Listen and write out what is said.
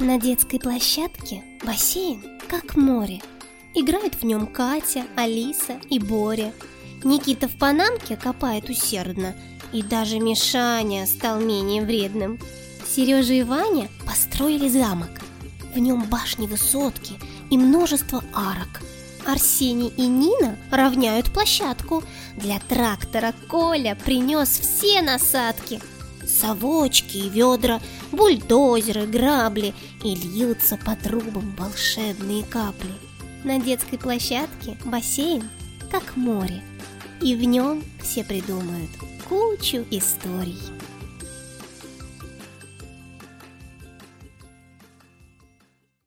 На детской площадке бассейн, как море. Играют в нем Катя, Алиса и Боря. Никита в панамке копает усердно, и даже Мишаня стал менее вредным. Сережа и Ваня построили замок. В нем башни-высотки и множество арок. Арсений и Нина равняют площадку. Для трактора Коля принес все насадки – совочки и ведра, бульдозеры, грабли, и льются по трубам волшебные капли. На детской площадке бассейн, как море, и в нем все придумают кучу историй.